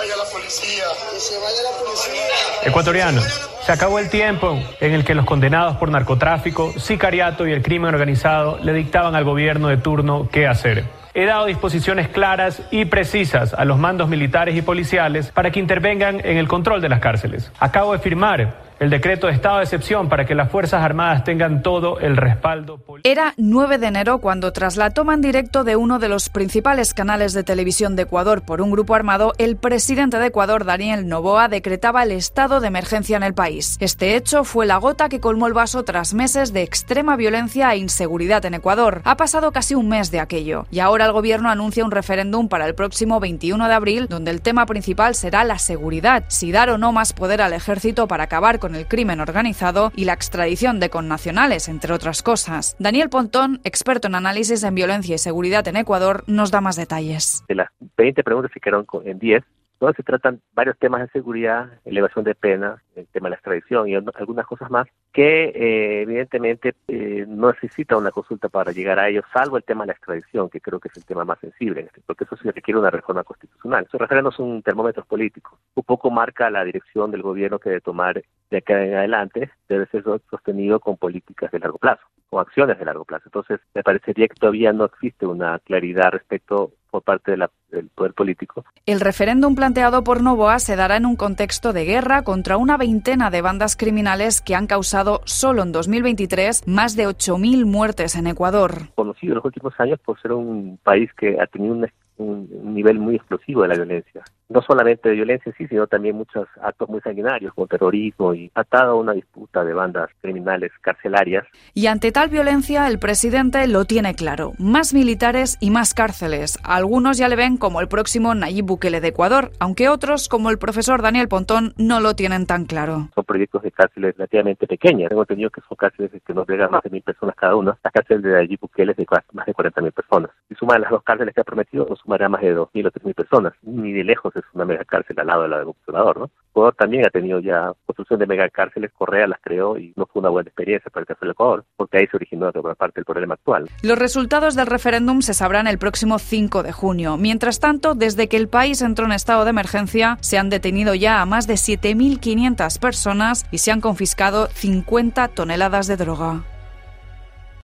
vaya la policía, que se vaya la policía. Ecuatoriano, se acabó el tiempo en el que los condenados por narcotráfico, sicariato y el crimen organizado le dictaban al gobierno de turno qué hacer. He dado disposiciones claras y precisas a los mandos militares y policiales para que intervengan en el control de las cárceles. Acabo de firmar el decreto de estado de excepción para que las Fuerzas Armadas tengan todo el respaldo. Era 9 de enero cuando, tras la toma en directo de uno de los principales canales de televisión de Ecuador por un grupo armado, el presidente de Ecuador, Daniel Novoa, decretaba el estado de emergencia en el país. Este hecho fue la gota que colmó el vaso tras meses de extrema violencia e inseguridad en Ecuador. Ha pasado casi un mes de aquello y ahora el gobierno anuncia un referéndum para el próximo 21 de abril, donde el tema principal será la seguridad, si dar o no más poder al ejército para acabar con el crimen organizado y la extradición de connacionales, entre otras cosas. Daniel Pontón, experto en análisis en violencia y seguridad en Ecuador, nos da más detalles. De las 20 preguntas se quedaron en 10 donde se tratan varios temas de seguridad, elevación de penas, el tema de la extradición y algunas cosas más que eh, evidentemente eh, no necesita una consulta para llegar a ellos, salvo el tema de la extradición, que creo que es el tema más sensible, este, porque eso sí requiere una reforma constitucional. Esos referendos son termómetros políticos. Un poco marca la dirección del gobierno que debe tomar de acá en adelante, debe ser sostenido con políticas de largo plazo, con acciones de largo plazo. Entonces, me parecería que todavía no existe una claridad respecto por parte del poder político. El referéndum planteado por Novoa se dará en un contexto de guerra contra una veintena de bandas criminales que han causado solo en 2023 más de 8.000 muertes en Ecuador. Conocido en los últimos años por ser un país que ha tenido un, un nivel muy explosivo de la violencia no solamente de violencia sí, sino también muchos actos muy sanguinarios como terrorismo y atado a una disputa de bandas criminales carcelarias. Y ante tal violencia el presidente lo tiene claro, más militares y más cárceles. Algunos ya le ven como el próximo Nayib Bukele de Ecuador, aunque otros, como el profesor Daniel Pontón, no lo tienen tan claro. Son proyectos de cárceles relativamente pequeñas. Tengo entendido que son cárceles que nos llegan más de mil personas cada una. La cárcel de Nayib Bukele es de más de 40 mil personas. Si suman las dos cárceles que ha prometido, nos sumará más de 2.000 o 3.000 personas. Ni de lejos es una mega cárcel al lado de la del gobernador, ¿no? Ecuador también ha tenido ya construcción de megacárceles, Correa las creó y no fue una buena experiencia para el caso del Ecuador, porque ahí se originó otra parte del problema actual. Los resultados del referéndum se sabrán el próximo 5 de junio. Mientras tanto, desde que el país entró en estado de emergencia, se han detenido ya a más de 7.500 personas y se han confiscado 50 toneladas de droga.